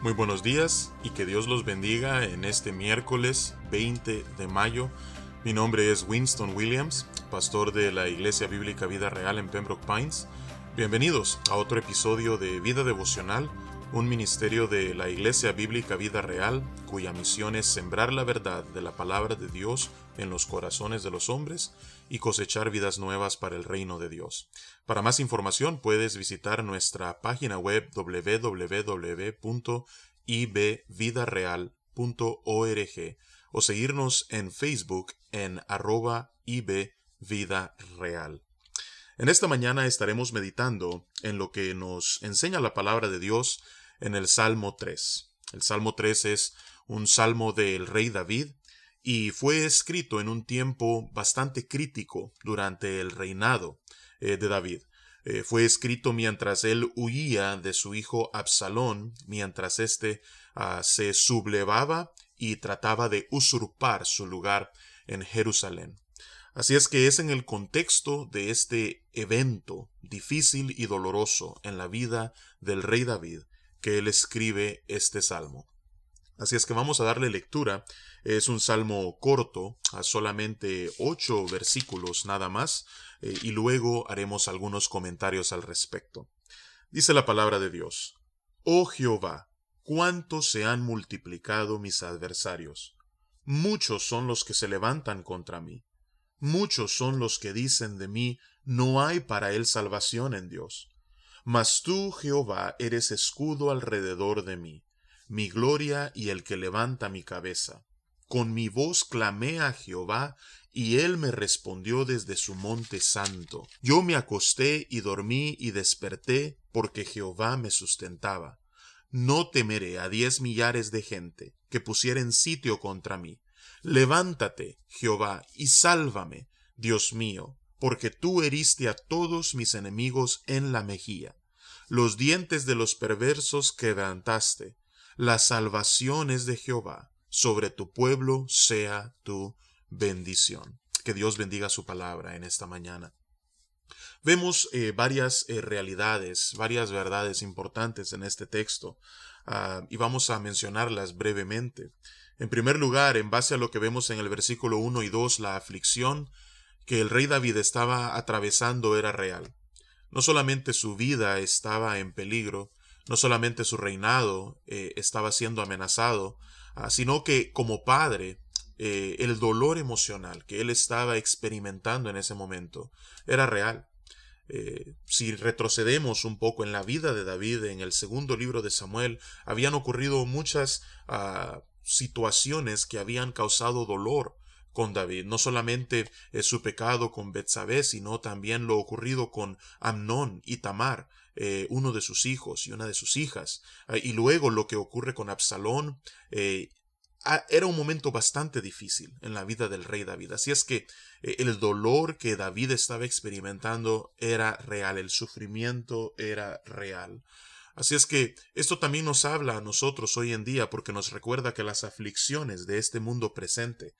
Muy buenos días y que Dios los bendiga en este miércoles 20 de mayo. Mi nombre es Winston Williams, pastor de la Iglesia Bíblica Vida Real en Pembroke Pines. Bienvenidos a otro episodio de Vida Devocional, un ministerio de la Iglesia Bíblica Vida Real, cuya misión es sembrar la verdad de la palabra de Dios en los corazones de los hombres y cosechar vidas nuevas para el reino de Dios. Para más información puedes visitar nuestra página web www.ibvidareal.org o seguirnos en Facebook en arroba ibvidareal. En esta mañana estaremos meditando en lo que nos enseña la palabra de Dios en el Salmo 3. El Salmo 3 es un salmo del rey David y fue escrito en un tiempo bastante crítico durante el reinado eh, de David. Eh, fue escrito mientras él huía de su hijo Absalón, mientras éste ah, se sublevaba y trataba de usurpar su lugar en Jerusalén. Así es que es en el contexto de este evento difícil y doloroso en la vida del rey David que él escribe este salmo. Así es que vamos a darle lectura. Es un salmo corto, a solamente ocho versículos nada más, eh, y luego haremos algunos comentarios al respecto. Dice la palabra de Dios. Oh Jehová, cuánto se han multiplicado mis adversarios. Muchos son los que se levantan contra mí. Muchos son los que dicen de mí, no hay para él salvación en Dios. Mas tú, Jehová, eres escudo alrededor de mí mi gloria y el que levanta mi cabeza. Con mi voz clamé a Jehová, y él me respondió desde su monte santo. Yo me acosté y dormí y desperté, porque Jehová me sustentaba. No temeré a diez millares de gente que pusieren sitio contra mí. Levántate, Jehová, y sálvame, Dios mío, porque tú heriste a todos mis enemigos en la mejilla. Los dientes de los perversos quebrantaste, la salvación es de Jehová, sobre tu pueblo sea tu bendición. Que Dios bendiga su palabra en esta mañana. Vemos eh, varias eh, realidades, varias verdades importantes en este texto ah, y vamos a mencionarlas brevemente. En primer lugar, en base a lo que vemos en el versículo 1 y 2, la aflicción que el rey David estaba atravesando era real. No solamente su vida estaba en peligro, no solamente su reinado eh, estaba siendo amenazado, sino que como padre, eh, el dolor emocional que él estaba experimentando en ese momento era real. Eh, si retrocedemos un poco en la vida de David, en el segundo libro de Samuel, habían ocurrido muchas ah, situaciones que habían causado dolor con David, no solamente su pecado con Betsabé, sino también lo ocurrido con Amnón y Tamar, eh, uno de sus hijos y una de sus hijas. Eh, y luego lo que ocurre con Absalón. Eh, era un momento bastante difícil en la vida del rey David. Así es que el dolor que David estaba experimentando era real, el sufrimiento era real. Así es que esto también nos habla a nosotros hoy en día porque nos recuerda que las aflicciones de este mundo presente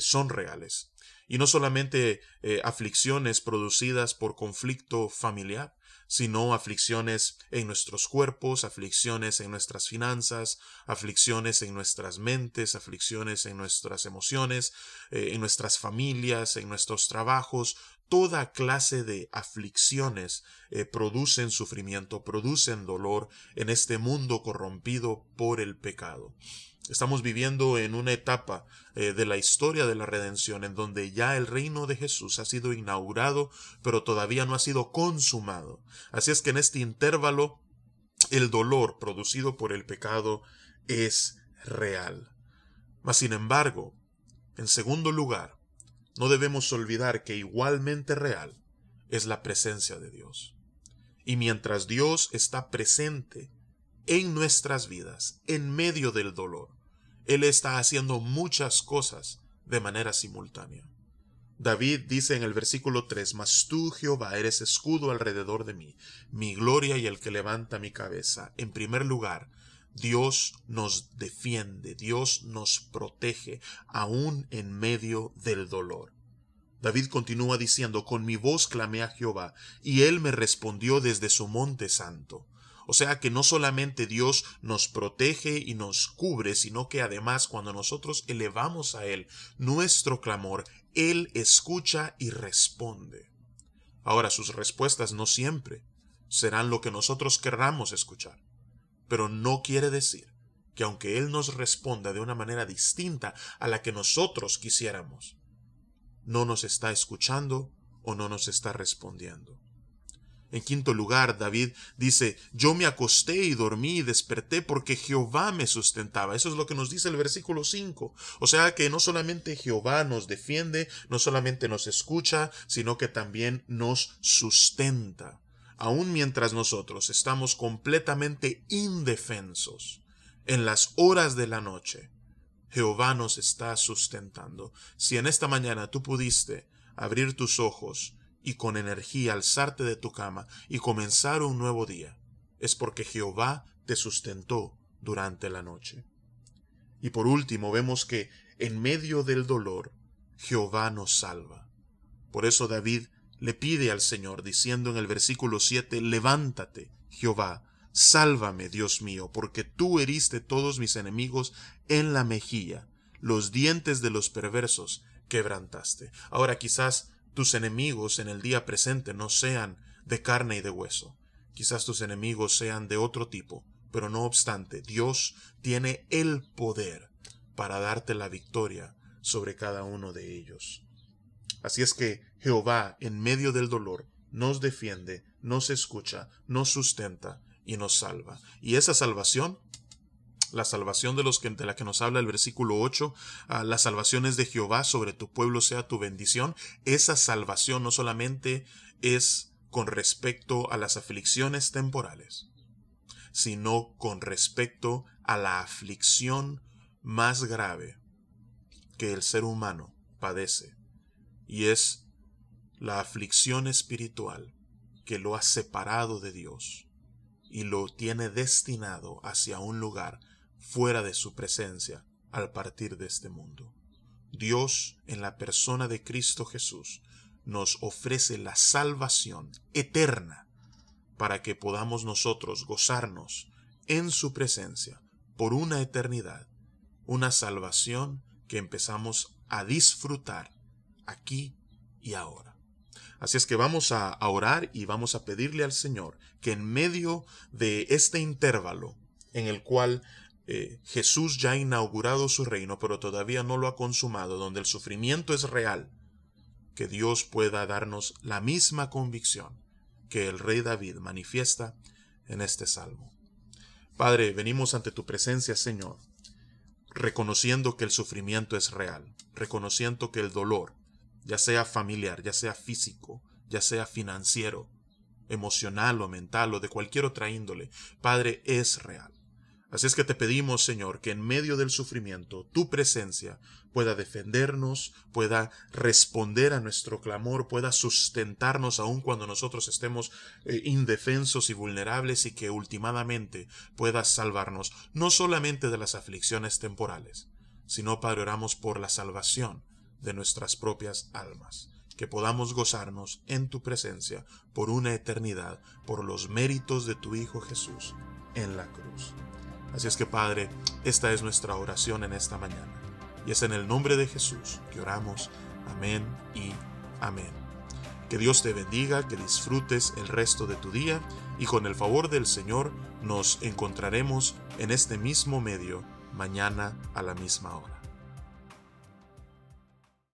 son reales. Y no solamente aflicciones producidas por conflicto familiar, sino aflicciones en nuestros cuerpos, aflicciones en nuestras finanzas, aflicciones en nuestras mentes, aflicciones en nuestras emociones, eh, en nuestras familias, en nuestros trabajos. Toda clase de aflicciones eh, producen sufrimiento, producen dolor en este mundo corrompido por el pecado. Estamos viviendo en una etapa eh, de la historia de la redención en donde ya el reino de Jesús ha sido inaugurado, pero todavía no ha sido consumado. Así es que en este intervalo el dolor producido por el pecado es real. Mas sin embargo, en segundo lugar, no debemos olvidar que igualmente real es la presencia de Dios. Y mientras Dios está presente en nuestras vidas, en medio del dolor, él está haciendo muchas cosas de manera simultánea. David dice en el versículo 3, Mas tú, Jehová, eres escudo alrededor de mí, mi gloria y el que levanta mi cabeza. En primer lugar, Dios nos defiende, Dios nos protege, aún en medio del dolor. David continúa diciendo, Con mi voz clamé a Jehová, y él me respondió desde su monte santo. O sea que no solamente Dios nos protege y nos cubre, sino que además cuando nosotros elevamos a Él nuestro clamor, Él escucha y responde. Ahora sus respuestas no siempre serán lo que nosotros querramos escuchar, pero no quiere decir que aunque Él nos responda de una manera distinta a la que nosotros quisiéramos, no nos está escuchando o no nos está respondiendo. En quinto lugar, David dice, yo me acosté y dormí y desperté porque Jehová me sustentaba. Eso es lo que nos dice el versículo 5. O sea que no solamente Jehová nos defiende, no solamente nos escucha, sino que también nos sustenta. Aun mientras nosotros estamos completamente indefensos en las horas de la noche, Jehová nos está sustentando. Si en esta mañana tú pudiste abrir tus ojos y con energía alzarte de tu cama y comenzar un nuevo día, es porque Jehová te sustentó durante la noche. Y por último vemos que en medio del dolor Jehová nos salva. Por eso David le pide al Señor, diciendo en el versículo 7, Levántate, Jehová, Sálvame, Dios mío, porque tú heriste todos mis enemigos en la mejilla, los dientes de los perversos quebrantaste. Ahora quizás tus enemigos en el día presente no sean de carne y de hueso, quizás tus enemigos sean de otro tipo, pero no obstante, Dios tiene el poder para darte la victoria sobre cada uno de ellos. Así es que Jehová, en medio del dolor, nos defiende, nos escucha, nos sustenta y nos salva. Y esa salvación, la salvación de los que de la que nos habla el versículo 8, ah, la salvación es de Jehová, sobre tu pueblo sea tu bendición. Esa salvación no solamente es con respecto a las aflicciones temporales, sino con respecto a la aflicción más grave que el ser humano padece, y es la aflicción espiritual que lo ha separado de Dios y lo tiene destinado hacia un lugar fuera de su presencia al partir de este mundo. Dios, en la persona de Cristo Jesús, nos ofrece la salvación eterna para que podamos nosotros gozarnos en su presencia por una eternidad, una salvación que empezamos a disfrutar aquí y ahora. Así es que vamos a, orar y vamos a pedirle al Señor que en medio de este intervalo en el cual eh, Jesús ya ha inaugurado su reino, pero todavía no lo ha consumado, donde el sufrimiento es real, que Dios pueda darnos la misma convicción que el rey David manifiesta en este salmo. Padre, venimos ante tu presencia, Señor, reconociendo que el sufrimiento es real, reconociendo que el dolor, ya sea familiar, ya sea físico, ya sea financiero, emocional o mental o de cualquier otra índole, Padre, es real. Así es que te pedimos, Señor, que en medio del sufrimiento tu presencia pueda defendernos, pueda responder a nuestro clamor, pueda sustentarnos aun cuando nosotros estemos eh, indefensos y vulnerables y que últimamente pueda salvarnos no solamente de las aflicciones temporales, sino, Padre, oramos por la salvación de nuestras propias almas, que podamos gozarnos en tu presencia por una eternidad, por los méritos de tu Hijo Jesús en la cruz. Así es que Padre, esta es nuestra oración en esta mañana, y es en el nombre de Jesús que oramos. Amén y amén. Que Dios te bendiga, que disfrutes el resto de tu día y con el favor del Señor nos encontraremos en este mismo medio mañana a la misma hora.